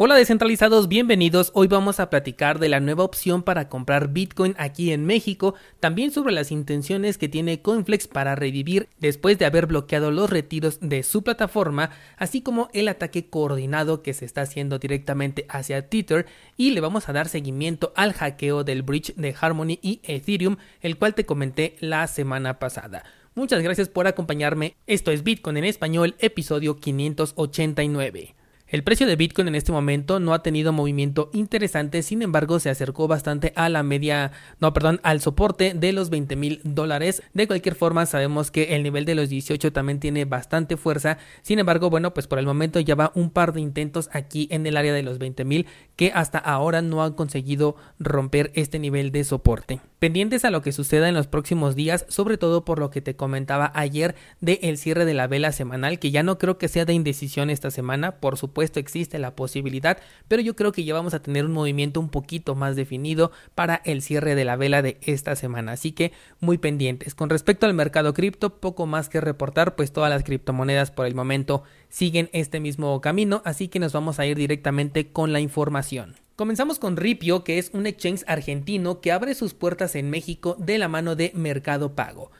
Hola descentralizados, bienvenidos. Hoy vamos a platicar de la nueva opción para comprar Bitcoin aquí en México, también sobre las intenciones que tiene Coinflex para revivir después de haber bloqueado los retiros de su plataforma, así como el ataque coordinado que se está haciendo directamente hacia Twitter y le vamos a dar seguimiento al hackeo del bridge de Harmony y Ethereum, el cual te comenté la semana pasada. Muchas gracias por acompañarme. Esto es Bitcoin en español, episodio 589. El precio de Bitcoin en este momento no ha tenido movimiento interesante, sin embargo se acercó bastante a la media, no, perdón, al soporte de los 20 mil dólares. De cualquier forma sabemos que el nivel de los 18 también tiene bastante fuerza, sin embargo, bueno, pues por el momento ya va un par de intentos aquí en el área de los 20 mil que hasta ahora no han conseguido romper este nivel de soporte. Pendientes a lo que suceda en los próximos días, sobre todo por lo que te comentaba ayer de el cierre de la vela semanal, que ya no creo que sea de indecisión esta semana, por supuesto existe la posibilidad, pero yo creo que ya vamos a tener un movimiento un poquito más definido para el cierre de la vela de esta semana, así que muy pendientes. Con respecto al mercado cripto, poco más que reportar, pues todas las criptomonedas por el momento siguen este mismo camino, así que nos vamos a ir directamente con la información. Comenzamos con Ripio, que es un exchange argentino que abre sus puertas en México de la mano de Mercado Pago.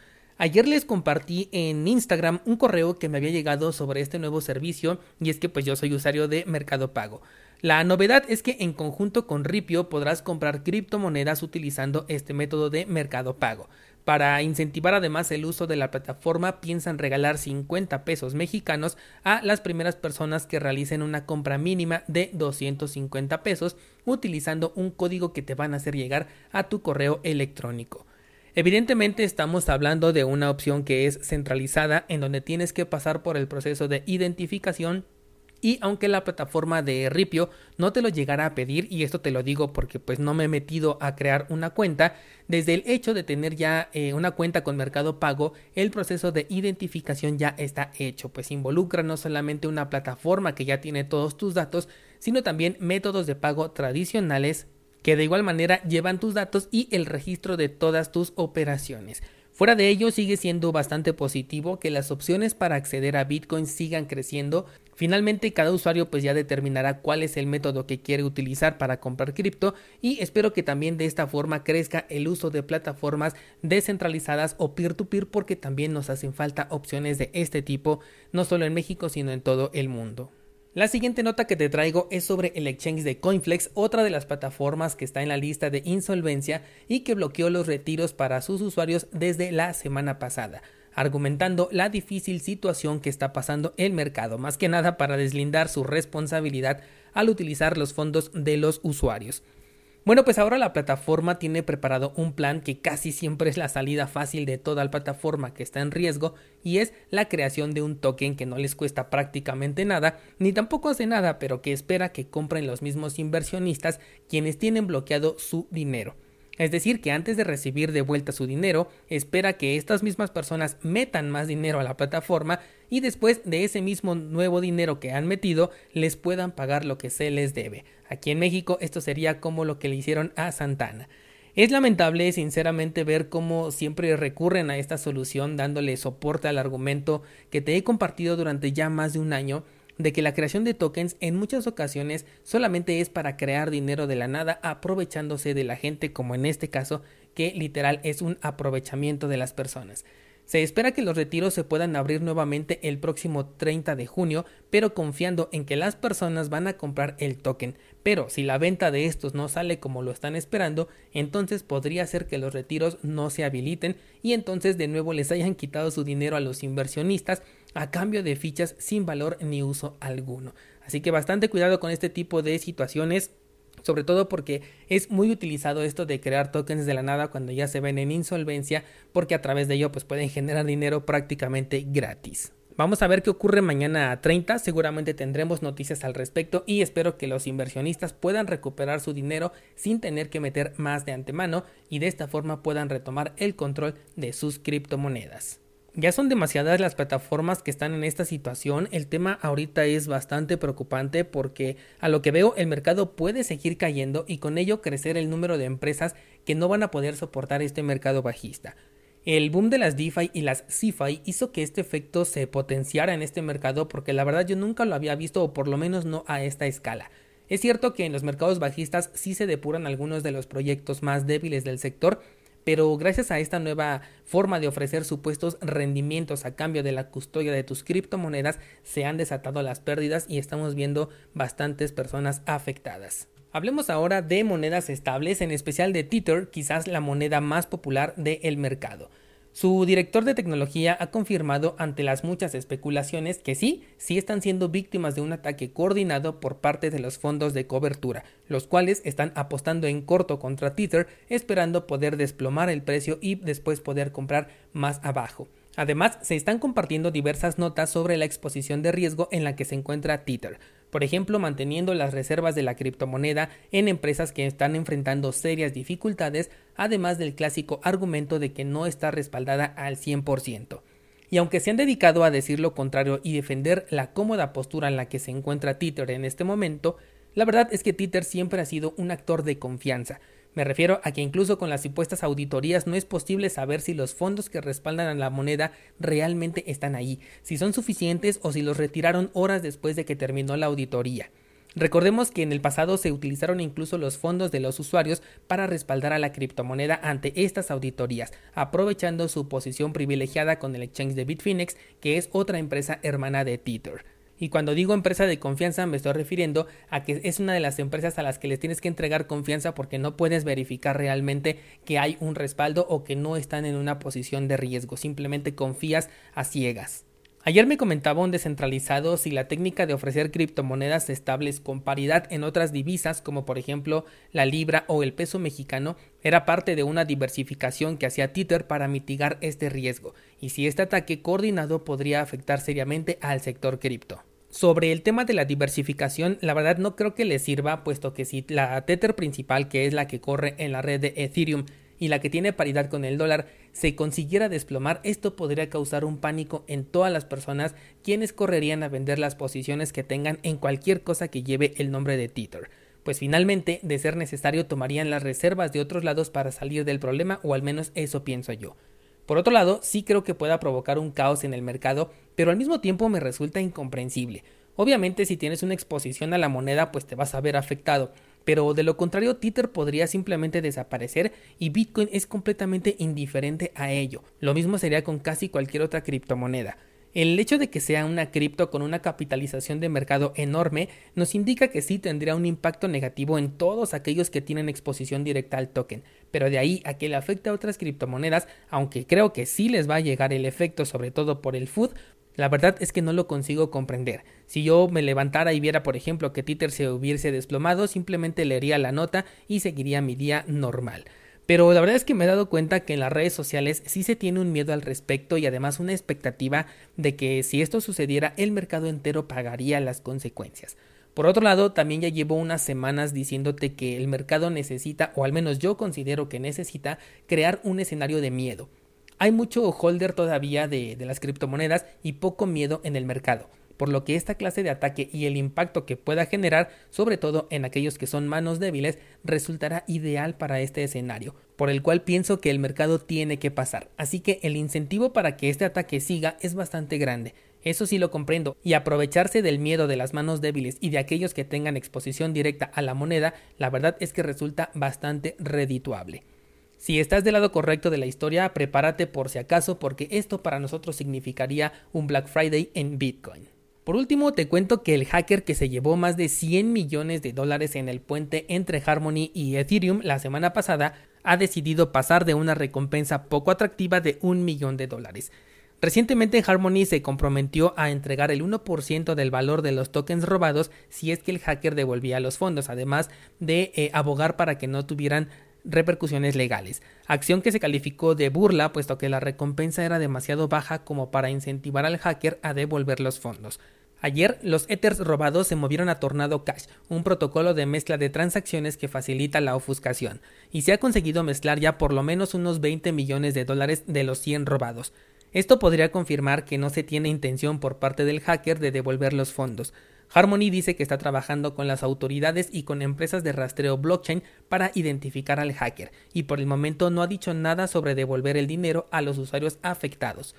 Ayer les compartí en Instagram un correo que me había llegado sobre este nuevo servicio y es que pues yo soy usuario de Mercado Pago. La novedad es que en conjunto con Ripio podrás comprar criptomonedas utilizando este método de Mercado Pago. Para incentivar además el uso de la plataforma, piensan regalar 50 pesos mexicanos a las primeras personas que realicen una compra mínima de 250 pesos utilizando un código que te van a hacer llegar a tu correo electrónico. Evidentemente estamos hablando de una opción que es centralizada en donde tienes que pasar por el proceso de identificación y aunque la plataforma de Ripio no te lo llegara a pedir, y esto te lo digo porque pues no me he metido a crear una cuenta, desde el hecho de tener ya eh, una cuenta con Mercado Pago, el proceso de identificación ya está hecho, pues involucra no solamente una plataforma que ya tiene todos tus datos, sino también métodos de pago tradicionales que de igual manera llevan tus datos y el registro de todas tus operaciones. Fuera de ello, sigue siendo bastante positivo que las opciones para acceder a Bitcoin sigan creciendo. Finalmente, cada usuario pues ya determinará cuál es el método que quiere utilizar para comprar cripto y espero que también de esta forma crezca el uso de plataformas descentralizadas o peer-to-peer -peer porque también nos hacen falta opciones de este tipo, no solo en México, sino en todo el mundo. La siguiente nota que te traigo es sobre el exchange de Coinflex, otra de las plataformas que está en la lista de insolvencia y que bloqueó los retiros para sus usuarios desde la semana pasada argumentando la difícil situación que está pasando el mercado, más que nada para deslindar su responsabilidad al utilizar los fondos de los usuarios. Bueno, pues ahora la plataforma tiene preparado un plan que casi siempre es la salida fácil de toda la plataforma que está en riesgo y es la creación de un token que no les cuesta prácticamente nada, ni tampoco hace nada, pero que espera que compren los mismos inversionistas quienes tienen bloqueado su dinero. Es decir, que antes de recibir de vuelta su dinero, espera que estas mismas personas metan más dinero a la plataforma y después de ese mismo nuevo dinero que han metido, les puedan pagar lo que se les debe. Aquí en México esto sería como lo que le hicieron a Santana. Es lamentable, sinceramente, ver cómo siempre recurren a esta solución dándole soporte al argumento que te he compartido durante ya más de un año de que la creación de tokens en muchas ocasiones solamente es para crear dinero de la nada aprovechándose de la gente como en este caso que literal es un aprovechamiento de las personas. Se espera que los retiros se puedan abrir nuevamente el próximo 30 de junio, pero confiando en que las personas van a comprar el token. Pero si la venta de estos no sale como lo están esperando, entonces podría ser que los retiros no se habiliten y entonces de nuevo les hayan quitado su dinero a los inversionistas a cambio de fichas sin valor ni uso alguno. Así que bastante cuidado con este tipo de situaciones sobre todo porque es muy utilizado esto de crear tokens de la nada cuando ya se ven en insolvencia, porque a través de ello pues pueden generar dinero prácticamente gratis. Vamos a ver qué ocurre mañana a 30, seguramente tendremos noticias al respecto y espero que los inversionistas puedan recuperar su dinero sin tener que meter más de antemano y de esta forma puedan retomar el control de sus criptomonedas. Ya son demasiadas las plataformas que están en esta situación. El tema ahorita es bastante preocupante porque a lo que veo el mercado puede seguir cayendo y con ello crecer el número de empresas que no van a poder soportar este mercado bajista. El boom de las DeFi y las CeFi hizo que este efecto se potenciara en este mercado porque la verdad yo nunca lo había visto o por lo menos no a esta escala. Es cierto que en los mercados bajistas sí se depuran algunos de los proyectos más débiles del sector, pero gracias a esta nueva forma de ofrecer supuestos rendimientos a cambio de la custodia de tus criptomonedas, se han desatado las pérdidas y estamos viendo bastantes personas afectadas. Hablemos ahora de monedas estables, en especial de Tether, quizás la moneda más popular del mercado. Su director de tecnología ha confirmado ante las muchas especulaciones que sí, sí están siendo víctimas de un ataque coordinado por parte de los fondos de cobertura, los cuales están apostando en corto contra Tether, esperando poder desplomar el precio y después poder comprar más abajo. Además, se están compartiendo diversas notas sobre la exposición de riesgo en la que se encuentra Tether por ejemplo manteniendo las reservas de la criptomoneda en empresas que están enfrentando serias dificultades, además del clásico argumento de que no está respaldada al 100%. Y aunque se han dedicado a decir lo contrario y defender la cómoda postura en la que se encuentra Tether en este momento, la verdad es que Tether siempre ha sido un actor de confianza, me refiero a que incluso con las supuestas auditorías no es posible saber si los fondos que respaldan a la moneda realmente están ahí, si son suficientes o si los retiraron horas después de que terminó la auditoría. Recordemos que en el pasado se utilizaron incluso los fondos de los usuarios para respaldar a la criptomoneda ante estas auditorías, aprovechando su posición privilegiada con el exchange de Bitfinex, que es otra empresa hermana de Tether. Y cuando digo empresa de confianza me estoy refiriendo a que es una de las empresas a las que les tienes que entregar confianza porque no puedes verificar realmente que hay un respaldo o que no están en una posición de riesgo, simplemente confías a ciegas. Ayer me comentaba un descentralizado si la técnica de ofrecer criptomonedas estables con paridad en otras divisas, como por ejemplo la libra o el peso mexicano, era parte de una diversificación que hacía Tether para mitigar este riesgo, y si este ataque coordinado podría afectar seriamente al sector cripto. Sobre el tema de la diversificación, la verdad no creo que le sirva, puesto que si la Tether principal, que es la que corre en la red de Ethereum, y la que tiene paridad con el dólar se consiguiera desplomar, esto podría causar un pánico en todas las personas quienes correrían a vender las posiciones que tengan en cualquier cosa que lleve el nombre de Tether. Pues finalmente, de ser necesario, tomarían las reservas de otros lados para salir del problema, o al menos eso pienso yo. Por otro lado, sí creo que pueda provocar un caos en el mercado, pero al mismo tiempo me resulta incomprensible. Obviamente si tienes una exposición a la moneda pues te vas a ver afectado, pero de lo contrario Tether podría simplemente desaparecer y Bitcoin es completamente indiferente a ello. Lo mismo sería con casi cualquier otra criptomoneda. El hecho de que sea una cripto con una capitalización de mercado enorme nos indica que sí tendría un impacto negativo en todos aquellos que tienen exposición directa al token, pero de ahí a que le afecte a otras criptomonedas, aunque creo que sí les va a llegar el efecto sobre todo por el food, la verdad es que no lo consigo comprender. Si yo me levantara y viera, por ejemplo, que Twitter se hubiese desplomado, simplemente leería la nota y seguiría mi día normal. Pero la verdad es que me he dado cuenta que en las redes sociales sí se tiene un miedo al respecto y además una expectativa de que si esto sucediera el mercado entero pagaría las consecuencias. Por otro lado, también ya llevo unas semanas diciéndote que el mercado necesita, o al menos yo considero que necesita, crear un escenario de miedo. Hay mucho holder todavía de, las criptomonedas y poco miedo en el mercado, por lo que esta clase de ataque y el impacto que pueda generar, sobre todo en aquellos que son manos débiles, resultará ideal para este escenario, por el cual pienso que el mercado tiene que pasar. Así que el incentivo para que este ataque siga es bastante grande. Eso sí lo comprendo, y aprovecharse del miedo de las manos débiles y de aquellos que tengan exposición directa a la moneda, la verdad es que resulta bastante redituable. Si estás del lado correcto de la historia, prepárate por si acaso porque esto para nosotros significaría un Black Friday en Bitcoin. Por último, te cuento que el hacker que se llevó más de 100 millones de dólares en el puente entre Harmony y Ethereum la semana pasada ha decidido pasar de una recompensa poco atractiva de un millón de dólares. Recientemente Harmony se comprometió a entregar el 1% del valor de los tokens robados si es que el hacker devolvía los fondos, además de eh, abogar para que no tuvieran repercusiones legales, acción que se calificó de burla puesto que la recompensa era demasiado baja como para incentivar al hacker a devolver los fondos. Ayer, los Ethers robados se movieron a Tornado Cash, un protocolo de mezcla de transacciones que facilita la ofuscación, y se ha conseguido mezclar ya por lo menos unos 20 millones de dólares de los 100 robados. Esto podría confirmar que no se tiene intención por parte del hacker de devolver los fondos. Harmony dice que está trabajando con las autoridades y con empresas de rastreo blockchain para identificar al hacker, y por el momento no ha dicho nada sobre devolver el dinero a los usuarios afectados.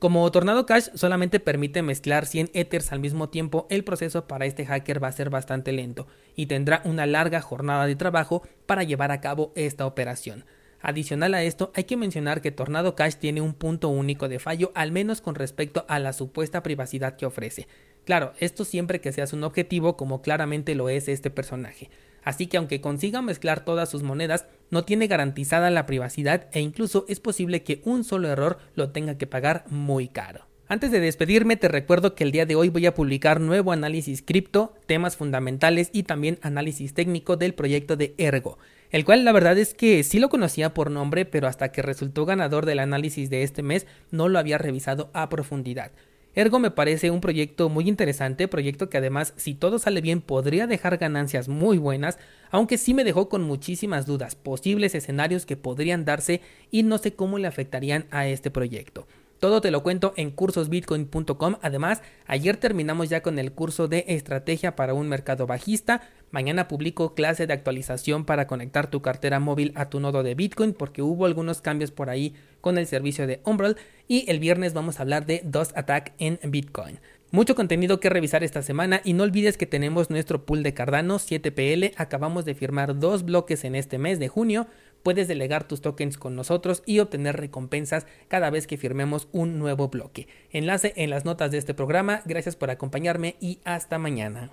Como Tornado Cash solamente permite mezclar 100 Ethers al mismo tiempo, el proceso para este hacker va a ser bastante lento y tendrá una larga jornada de trabajo para llevar a cabo esta operación. Adicional a esto, hay que mencionar que Tornado Cash tiene un punto único de fallo, al menos con respecto a la supuesta privacidad que ofrece. Claro, esto siempre que seas un objetivo, como claramente lo es este personaje. Así que aunque consiga mezclar todas sus monedas, no tiene garantizada la privacidad e incluso es posible que un solo error lo tenga que pagar muy caro. Antes de despedirme, te recuerdo que el día de hoy voy a publicar nuevo análisis cripto, temas fundamentales y también análisis técnico del proyecto de Ergo, el cual la verdad es que sí lo conocía por nombre, pero hasta que resultó ganador del análisis de este mes no lo había revisado a profundidad. Ergo me parece un proyecto muy interesante, proyecto que además si todo sale bien podría dejar ganancias muy buenas, aunque sí me dejó con muchísimas dudas, posibles escenarios que podrían darse y no sé cómo le afectarían a este proyecto. Todo te lo cuento en cursosbitcoin.com. Además, ayer terminamos ya con el curso de estrategia para un mercado bajista. Mañana publico clase de actualización para conectar tu cartera móvil a tu nodo de Bitcoin porque hubo algunos cambios por ahí con el servicio de Umbral. Y el viernes vamos a hablar de DOS Attack en Bitcoin. Mucho contenido que revisar esta semana y no olvides que tenemos nuestro pool de Cardano 7PL. Acabamos de firmar dos bloques en este mes de junio puedes delegar tus tokens con nosotros y obtener recompensas cada vez que firmemos un nuevo bloque. Enlace en las notas de este programa. Gracias por acompañarme y hasta mañana.